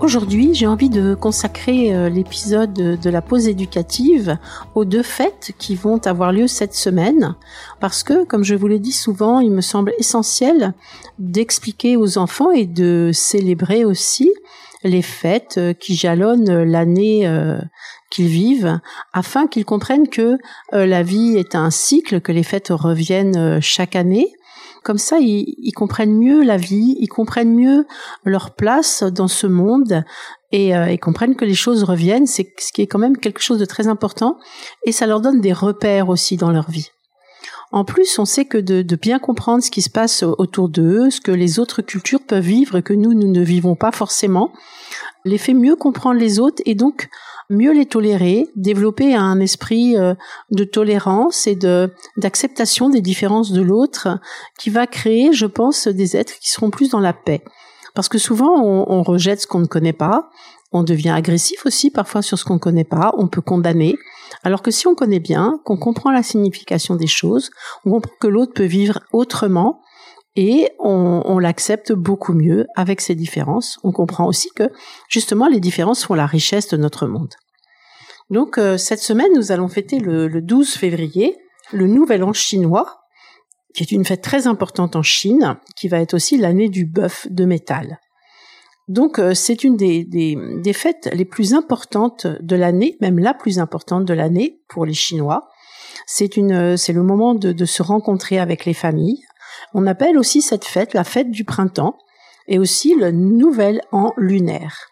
Aujourd'hui, j'ai envie de consacrer euh, l'épisode de la pause éducative aux deux fêtes qui vont avoir lieu cette semaine, parce que, comme je vous l'ai dit souvent, il me semble essentiel d'expliquer aux enfants et de célébrer aussi les fêtes euh, qui jalonnent l'année euh, qu'ils vivent, afin qu'ils comprennent que la vie est un cycle, que les fêtes reviennent chaque année, comme ça, ils, comprennent mieux la vie, ils comprennent mieux leur place dans ce monde et euh, ils comprennent que les choses reviennent, c'est ce qui est quand même quelque chose de très important et ça leur donne des repères aussi dans leur vie. En plus, on sait que de, de bien comprendre ce qui se passe autour d'eux, ce que les autres cultures peuvent vivre et que nous, nous ne vivons pas forcément, les fait mieux comprendre les autres et donc mieux les tolérer, développer un esprit euh, de tolérance et de d'acceptation des différences de l'autre qui va créer, je pense, des êtres qui seront plus dans la paix. Parce que souvent, on, on rejette ce qu'on ne connaît pas, on devient agressif aussi parfois sur ce qu'on ne connaît pas, on peut condamner. Alors que si on connaît bien, qu'on comprend la signification des choses, on comprend que l'autre peut vivre autrement, et on, l'accepte beaucoup mieux avec ces différences. On comprend aussi que justement les différences font la richesse de notre monde. Donc euh, cette semaine, nous allons fêter le, le 12 février le Nouvel An chinois, qui est une fête très importante en Chine, qui va être aussi l'année du bœuf de métal. Donc euh, c'est une des, fêtes les plus importantes de l'année, même la plus importante de l'année pour les Chinois. C'est c'est le moment de, se rencontrer avec les familles, on appelle aussi cette fête la fête du printemps et aussi le nouvel an lunaire.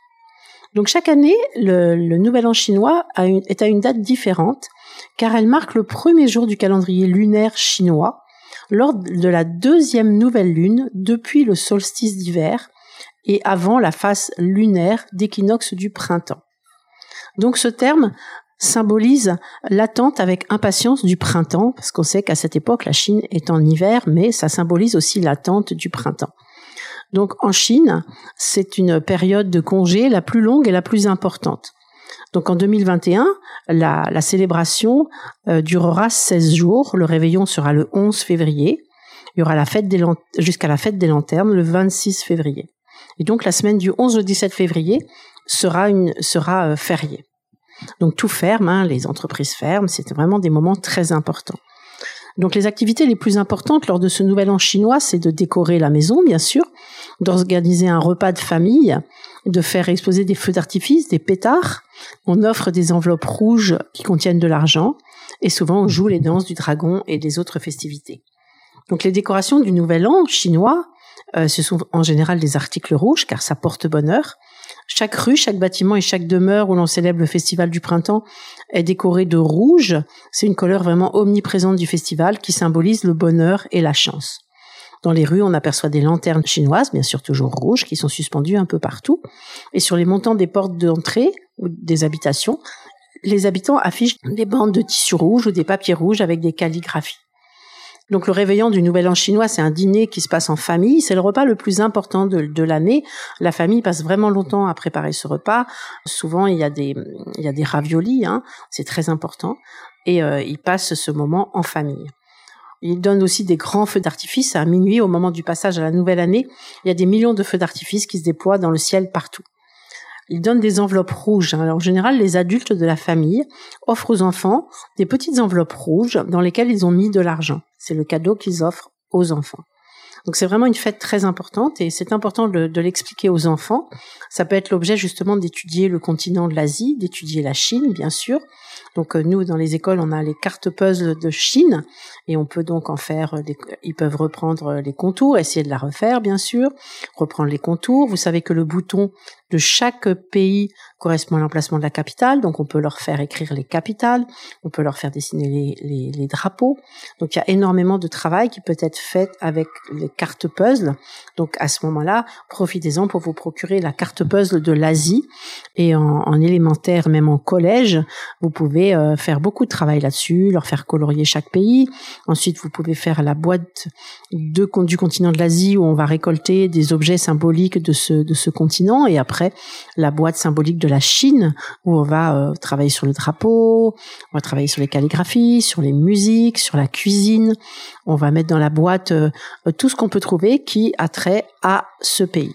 Donc chaque année, le, nouvel an chinois est à une date différente car elle marque le premier jour du calendrier lunaire chinois lors de la deuxième nouvelle lune depuis le solstice d'hiver et avant la phase lunaire d'équinoxe du printemps. Donc ce terme symbolise l'attente avec impatience du printemps, parce qu'on sait qu'à cette époque, la Chine est en hiver, mais ça symbolise aussi l'attente du printemps. Donc en Chine, c'est une période de congé la plus longue et la plus importante. Donc en 2021, la, la célébration euh, durera 16 jours, le réveillon sera le 11 février, il y aura la fête jusqu'à la fête des lanternes le 26 février. Et donc la semaine du 11 au 17 février sera une sera fériée. Donc tout ferme, hein, les entreprises ferment, c'est vraiment des moments très importants. Donc les activités les plus importantes lors de ce nouvel an chinois, c'est de décorer la maison, bien sûr, d'organiser un repas de famille, de faire exposer des feux d'artifice, des pétards. On offre des enveloppes rouges qui contiennent de l'argent et souvent on joue les danses du dragon et des autres festivités. Donc les décorations du nouvel an chinois, euh, ce sont en général des articles rouges car ça porte bonheur. Chaque rue, chaque bâtiment et chaque demeure où l'on célèbre le festival du printemps est décoré de rouge. C'est une couleur vraiment omniprésente du festival qui symbolise le bonheur et la chance. Dans les rues, on aperçoit des lanternes chinoises, bien sûr toujours rouges, qui sont suspendues un peu partout. Et sur les montants des portes d'entrée ou des habitations, les habitants affichent des bandes de tissu rouge ou des papiers rouges avec des calligraphies. Donc le réveillon du Nouvel An chinois, c'est un dîner qui se passe en famille. C'est le repas le plus important de, l'année. La famille passe vraiment longtemps à préparer ce repas. Souvent, il y a des, il y a des raviolis, hein. c'est très important. Et euh, ils passent ce moment en famille. Ils donnent aussi des grands feux d'artifice à minuit au moment du passage à la nouvelle année. Il y a des millions de feux d'artifice qui se déploient dans le ciel partout. Ils donnent des enveloppes rouges. Alors, en général, les adultes de la famille offrent aux enfants des petites enveloppes rouges dans lesquelles ils ont mis de l'argent. C'est le cadeau qu'ils offrent aux enfants. Donc c'est vraiment une fête très importante et c'est important de, de l'expliquer aux enfants. Ça peut être l'objet justement d'étudier le continent de l'Asie, d'étudier la Chine, bien sûr, donc euh, nous, dans les écoles, on a les cartes puzzle de Chine et on peut donc en faire. Euh, ils peuvent reprendre euh, les contours, essayer de la refaire, bien sûr, reprendre les contours. Vous savez que le bouton de chaque pays correspond à l'emplacement de la capitale, donc on peut leur faire écrire les capitales, on peut leur faire dessiner les, les, drapeaux. Donc il y a énormément de travail qui peut être fait avec les cartes puzzle. Donc à ce moment-là, profitez-en pour vous procurer la carte puzzle de l'Asie et en, en élémentaire, même en collège, vous pouvez euh, faire beaucoup de travail là-dessus, leur faire colorier chaque pays. Ensuite, vous pouvez faire la boîte du continent de l'Asie où on va récolter des objets symboliques de ce, de ce continent et après la boîte symbolique de la Chine où on va euh, travailler sur le drapeau, on va travailler sur les calligraphies, sur les musiques, sur la cuisine. On va mettre dans la boîte euh, tout ce qu'on peut trouver qui a trait à ce pays.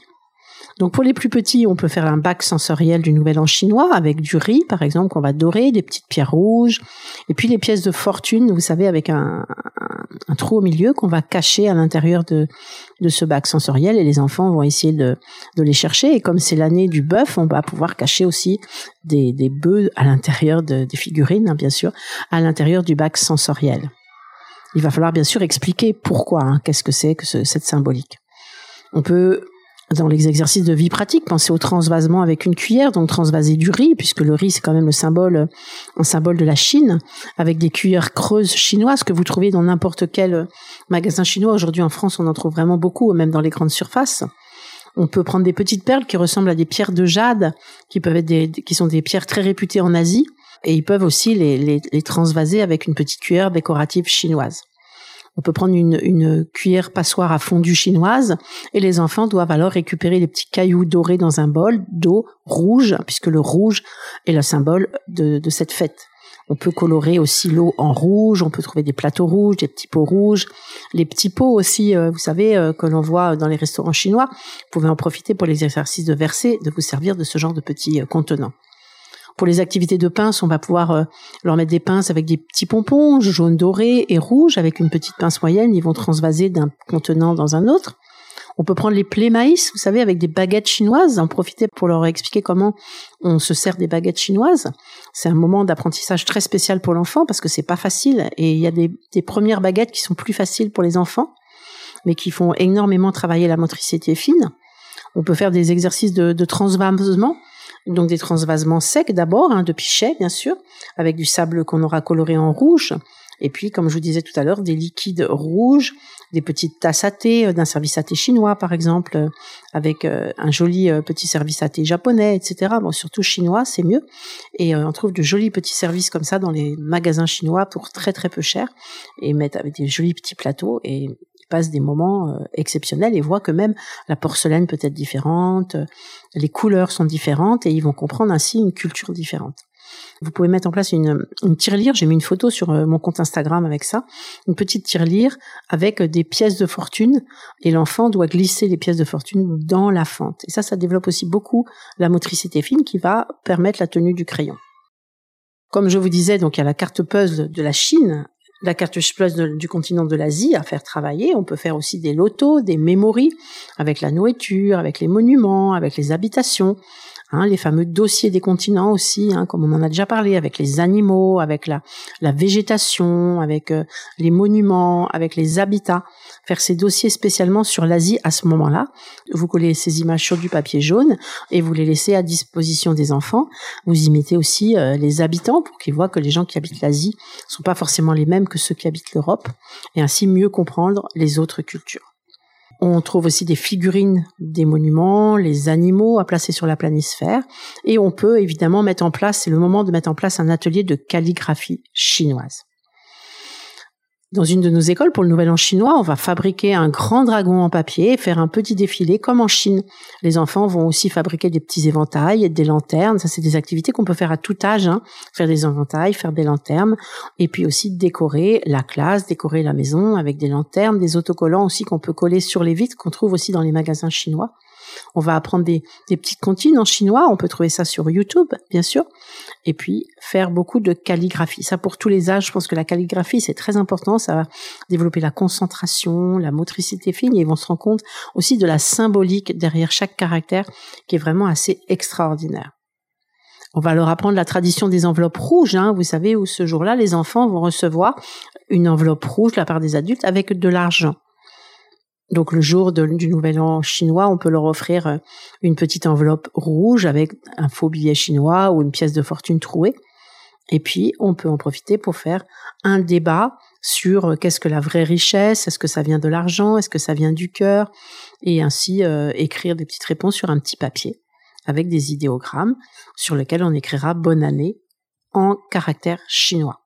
Donc pour les plus petits, on peut faire un bac sensoriel du Nouvel An chinois avec du riz, par exemple, qu'on va dorer, des petites pierres rouges, et puis les pièces de fortune, vous savez, avec un, trou au milieu qu'on va cacher à l'intérieur de, ce bac sensoriel, et les enfants vont essayer de, les chercher. Et comme c'est l'année du bœuf, on va pouvoir cacher aussi des, bœufs à l'intérieur de, des figurines, hein, bien sûr, à l'intérieur du bac sensoriel. Il va falloir bien sûr expliquer pourquoi, hein, qu'est-ce que c'est que cette symbolique. On peut dans les exercices de vie pratique, pensez au transvasement avec une cuillère, donc transvaser du riz, puisque le riz c'est quand même le symbole, un symbole de la Chine, avec des cuillères creuses chinoises que vous trouvez dans n'importe quel magasin chinois. Aujourd'hui en France, on en trouve vraiment beaucoup, même dans les grandes surfaces. On peut prendre des petites perles qui ressemblent à des pierres de jade, qui peuvent être des, qui sont des pierres très réputées en Asie, et ils peuvent aussi les, les, les transvaser avec une petite cuillère décorative chinoise. On peut prendre une, cuillère passoire à fondu chinoise et les enfants doivent alors récupérer les petits cailloux dorés dans un bol d'eau rouge, puisque le rouge est le symbole de, cette fête. On peut colorer aussi l'eau en rouge, on peut trouver des plateaux rouges, des petits pots rouges, les petits pots aussi, euh, vous savez, euh, que l'on voit dans les restaurants chinois. Vous pouvez en profiter pour les exercices de verser, de vous servir de ce genre de petits euh, contenants. Pour les activités de pince, on va pouvoir euh, leur mettre des pinces avec des petits pompons jaunes dorés et rouges avec une petite pince moyenne. Ils vont transvaser d'un contenant dans un autre. On peut prendre les plaies maïs, vous savez, avec des baguettes chinoises, en profiter pour leur expliquer comment on se sert des baguettes chinoises. C'est un moment d'apprentissage très spécial pour l'enfant parce que c'est pas facile et il y a des, premières baguettes qui sont plus faciles pour les enfants, mais qui font énormément travailler la motricité fine. On peut faire des exercices de transvasement donc des transvasements secs d'abord, hein, de pichet bien sûr, avec du sable qu'on aura coloré en rouge. Et puis, comme je vous disais tout à l'heure, des liquides rouges, des petites tasses à thé, euh, d'un service à thé chinois par exemple, euh, avec euh, un joli petit service à thé japonais, etc. Bon, surtout chinois, c'est mieux. Et on trouve de jolis petits services comme ça dans les magasins chinois pour très très peu cher, et mettre avec des jolis petits plateaux. Et passent des moments euh, exceptionnels et voient que même la porcelaine peut être différente, les couleurs sont différentes et ils vont comprendre ainsi une culture différente. Vous pouvez mettre en place une, une tirelire. J'ai mis une photo sur euh, mon compte Instagram avec ça. Une petite tirelire avec des pièces de fortune et l'enfant doit glisser les pièces de fortune dans la fente. Et ça, ça développe aussi beaucoup la motricité fine qui va permettre la tenue du crayon. Comme je vous disais, donc il y a la carte puzzle de la Chine la carte puzzle du continent de l'Asie à faire travailler. On peut faire aussi des lotos, des mémories avec la nourriture, avec les monuments, avec les habitations. Hein, les fameux dossiers des continents aussi, hein, comme on en a déjà parlé, avec les animaux, avec la, la végétation, avec euh, les monuments, avec les habitats. Faire ces dossiers spécialement sur l'Asie à ce moment-là. Vous collez ces images sur du papier jaune et vous les laissez à disposition des enfants. Vous y mettez aussi euh, les habitants pour qu'ils voient que les gens qui habitent l'Asie sont pas forcément les mêmes que ceux qui habitent l'Europe et ainsi mieux comprendre les autres cultures. On trouve aussi des figurines des monuments, les animaux à placer sur la planisphère. Et on peut évidemment mettre en place, c'est le moment de mettre en place un atelier de calligraphie chinoise. Dans une de nos écoles, pour le Nouvel An chinois, on va fabriquer un grand dragon en papier et faire un petit défilé comme en Chine. Les enfants vont aussi fabriquer des petits éventails, des lanternes. Ça, c'est des activités qu'on peut faire à tout âge. Hein. Faire des éventails, faire des lanternes. Et puis aussi décorer la classe, décorer la maison avec des lanternes, des autocollants aussi qu'on peut coller sur les vitres, qu'on trouve aussi dans les magasins chinois. On va apprendre des, petites comptines en chinois. On peut trouver ça sur YouTube, bien sûr. Et puis, faire beaucoup de calligraphie. Ça, pour tous les âges, je pense que la calligraphie, c'est très important. Ça va développer la concentration, la motricité fine. Et ils vont se rendre compte aussi de la symbolique derrière chaque caractère qui est vraiment assez extraordinaire. On va leur apprendre la tradition des enveloppes rouges, hein. vous savez, où ce jour-là, les enfants vont recevoir une enveloppe rouge de la part des adultes avec de l'argent. Donc le jour du Nouvel An chinois, on peut leur offrir euh, une petite enveloppe rouge avec un faux billet chinois ou une pièce de fortune trouée. Et puis on peut en profiter pour faire un débat sur euh, qu'est-ce que la vraie richesse, est-ce que ça vient de l'argent, est-ce que ça vient du cœur, et ainsi euh, écrire des petites réponses sur un petit papier avec des idéogrammes sur lesquels on écrira bonne année en caractère chinois.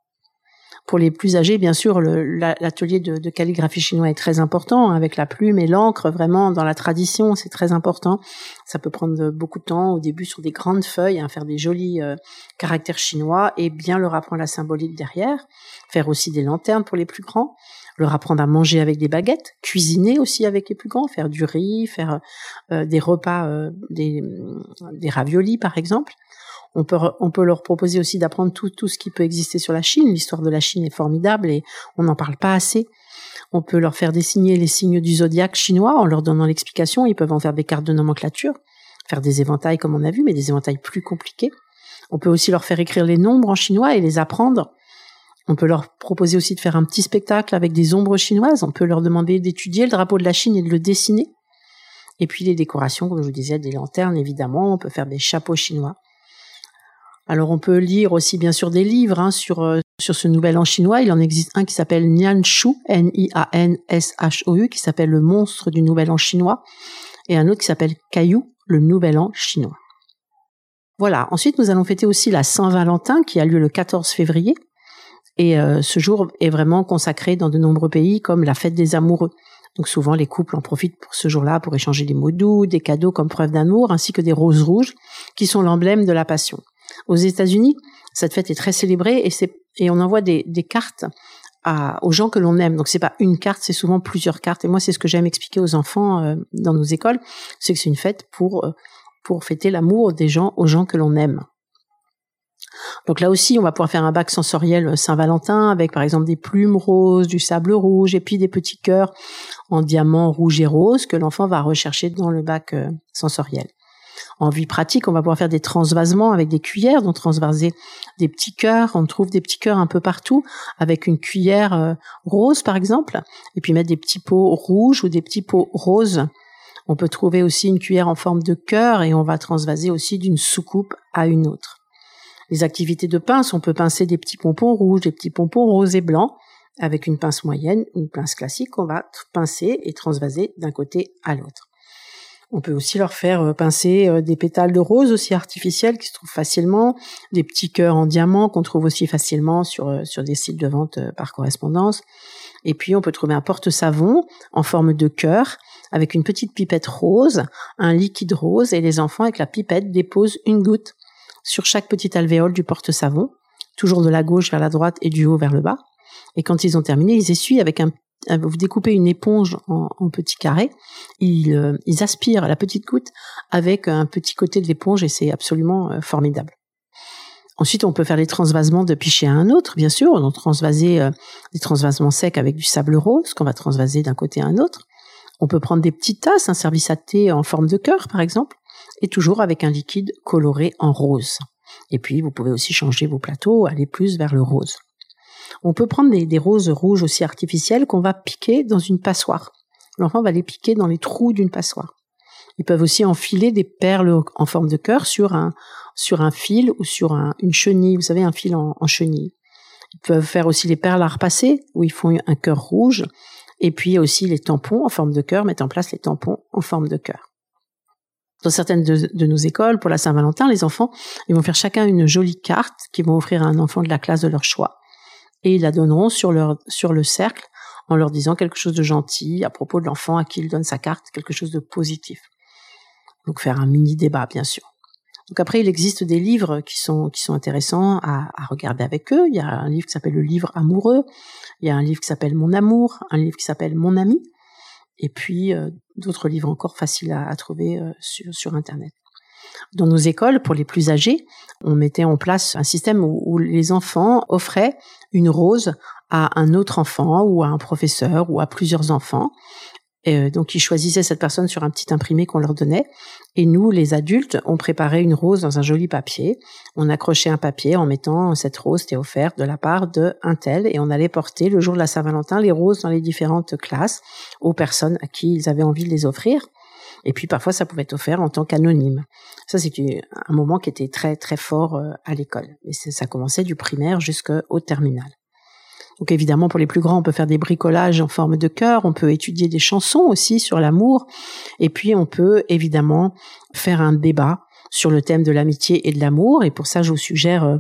Pour les plus âgés, bien sûr, l'atelier de, calligraphie chinois est très important, hein, avec la plume et l'encre, vraiment dans la tradition, c'est très important. Ça peut prendre beaucoup de temps au début sur des grandes feuilles, hein, faire des jolis euh, caractères chinois et bien leur apprendre la symbolique derrière. Faire aussi des lanternes pour les plus grands leur apprendre à manger avec des baguettes, cuisiner aussi avec les plus grands, faire du riz, faire euh, des repas, euh, des, des raviolis par exemple. On peut, on peut leur proposer aussi d'apprendre tout, tout ce qui peut exister sur la Chine. L'histoire de la Chine est formidable et on n'en parle pas assez. On peut leur faire dessiner les signes du zodiaque chinois en leur donnant l'explication. Ils peuvent en faire des cartes de nomenclature, faire des éventails comme on a vu, mais des éventails plus compliqués. On peut aussi leur faire écrire les nombres en chinois et les apprendre. On peut leur proposer aussi de faire un petit spectacle avec des ombres chinoises. On peut leur demander d'étudier le drapeau de la Chine et de le dessiner. Et puis les décorations, comme je vous disais, des lanternes évidemment. On peut faire des chapeaux chinois. Alors on peut lire aussi bien sûr des livres hein, sur euh, sur ce nouvel an chinois. Il en existe un qui s'appelle Nian Shu, N-I-A-N-S-H-O-U, qui s'appelle Le monstre du nouvel an chinois, et un autre qui s'appelle Caillou, le nouvel an chinois. Voilà. Ensuite, nous allons fêter aussi la Saint-Valentin qui a lieu le 14 février. Et euh, ce jour est vraiment consacré dans de nombreux pays comme la fête des amoureux. Donc souvent les couples en profitent pour ce jour-là pour échanger des mots doux, des cadeaux comme preuve d'amour, ainsi que des roses rouges qui sont l'emblème de la passion. Aux États-Unis, cette fête est très célébrée et, c'est, et on envoie des, des cartes à, aux gens que l'on aime. Donc c'est pas une carte, c'est souvent plusieurs cartes. Et moi, c'est ce que j'aime expliquer aux enfants euh, dans nos écoles, c'est que c'est une fête pour euh, pour fêter l'amour des gens aux gens que l'on aime. Donc là aussi, on va pouvoir faire un bac sensoriel Saint-Valentin avec par exemple des plumes roses, du sable rouge et puis des petits cœurs en diamant rouge et rose que l'enfant va rechercher dans le bac euh, sensoriel. En vie pratique, on va pouvoir faire des transvasements avec des cuillères, donc transvaser des petits cœurs. On trouve des petits cœurs un peu partout avec une cuillère euh, rose par exemple, et puis mettre des petits pots rouges ou des petits pots roses. On peut trouver aussi une cuillère en forme de cœur et on va transvaser aussi d'une soucoupe à une autre. Les activités de pince, on peut pincer des petits pompons rouges, des petits pompons roses et blancs avec une pince moyenne, une pince classique, on va pincer et transvaser d'un côté à l'autre. On peut aussi leur faire euh, pincer euh, des pétales de rose aussi artificiels qui se trouvent facilement, des petits cœurs en diamant qu'on trouve aussi facilement sur, euh, sur des sites de vente par correspondance. Et puis on peut trouver un porte-savon en forme de cœur avec une petite pipette rose, un liquide rose et les enfants avec la pipette déposent une goutte sur chaque petite alvéole du porte-savon, toujours de la gauche vers la droite et du haut vers le bas. Et quand ils ont terminé, ils essuient avec un vous découpez une éponge en, petits carrés, ils, euh, ils, aspirent la petite goutte avec un petit côté de l'éponge et c'est absolument euh, formidable. Ensuite, on peut faire les transvasements de pichet à un autre, bien sûr. On va transvaser euh, des transvasements secs avec du sable rose qu'on va transvaser d'un côté à un autre. On peut prendre des petites tasses, un service à thé en forme de cœur, par exemple, et toujours avec un liquide coloré en rose. Et puis, vous pouvez aussi changer vos plateaux, aller plus vers le rose. On peut prendre des, roses rouges aussi artificielles qu'on va piquer dans une passoire. L'enfant va les piquer dans les trous d'une passoire. Ils peuvent aussi enfiler des perles en forme de cœur sur un, sur un fil ou sur une chenille, vous savez, un fil en, chenille. Ils peuvent faire aussi les perles à repasser, où ils font un cœur rouge, et puis aussi les tampons en forme de cœur, mettre en place les tampons en forme de cœur. Dans certaines de, nos écoles, pour la Saint-Valentin, les enfants, ils vont faire chacun une jolie carte qu'ils vont offrir à un enfant de la classe de leur choix et ils la donneront sur leur sur le cercle en leur disant quelque chose de gentil à propos de l'enfant à qui ils donnent sa carte, quelque chose de positif. Donc faire un mini débat bien sûr. Donc après il existe des livres qui sont qui sont intéressants à, à regarder avec eux. Il y a un livre qui s'appelle le livre amoureux, il y a un livre qui s'appelle Mon amour, un livre qui s'appelle Mon ami, et puis euh, d'autres livres encore faciles à, trouver euh, sur internet. Dans nos écoles, pour les plus âgés, on mettait en place un système où, les enfants offraient une rose à un autre enfant ou à un professeur ou à plusieurs enfants. Euh, donc ils choisissaient cette personne sur un petit imprimé qu'on leur donnait. Et nous, les adultes, on préparait une rose dans un joli papier. On accrochait un papier en mettant cette rose t'est offerte de la part de un tel. Et on allait porter le jour de la Saint-Valentin les roses dans les différentes classes aux personnes à qui ils avaient envie de les offrir. Et puis parfois, ça pouvait être offert en tant qu'anonyme. Ça, c'est un moment qui était très très fort euh, à l'école. Et ça commençait du primaire jusqu'au terminal. Donc évidemment, pour les plus grands, on peut faire des bricolages en forme de cœur, on peut étudier des chansons aussi sur l'amour, et puis on peut évidemment faire un débat sur le thème de l'amitié et de l'amour. Et pour ça, je vous suggère euh,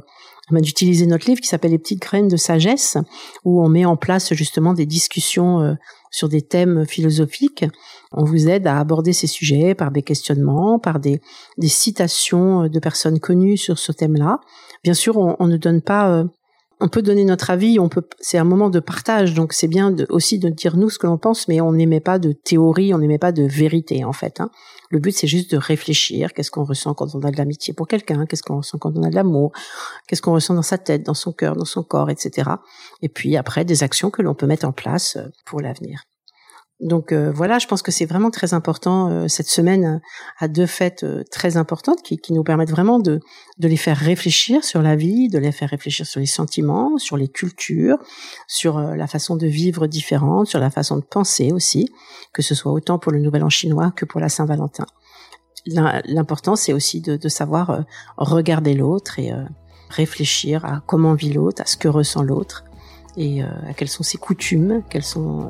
d'utiliser notre livre qui s'appelle Les petites graines de sagesse, où on met en place justement des discussions euh, sur des thèmes philosophiques. On vous aide à aborder ces sujets par des questionnements, par des, citations euh, de personnes connues sur ce thème-là. Bien sûr, on, ne donne pas on peut donner notre avis, on peut, c'est un moment de partage, donc c'est bien aussi de dire nous ce que l'on pense, mais on n'aimait pas de théorie, on n'aimait pas de vérité en fait. Hein. Le but c'est juste de réfléchir, qu'est-ce qu'on ressent quand on a de l'amitié pour quelqu'un, qu'est-ce qu'on ressent quand on a de l'amour, qu'est-ce qu'on ressent dans sa tête, dans son cœur, dans son corps, etc. Et puis après des actions que l'on peut mettre en place euh, pour l'avenir. Donc euh, voilà, je pense que c'est vraiment très important euh, cette semaine à deux fêtes euh, très importantes qui, qui, nous permettent vraiment de, de les faire réfléchir sur la vie, de les faire réfléchir sur les sentiments, sur les cultures, sur la façon de vivre différente, sur la façon de penser aussi, que ce soit autant pour le Nouvel An chinois que pour la Saint-Valentin. L'important, c'est aussi de, de, savoir regarder l'autre et réfléchir à comment vit l'autre, à ce que ressent l'autre et à quelles sont ses coutumes, quelles sont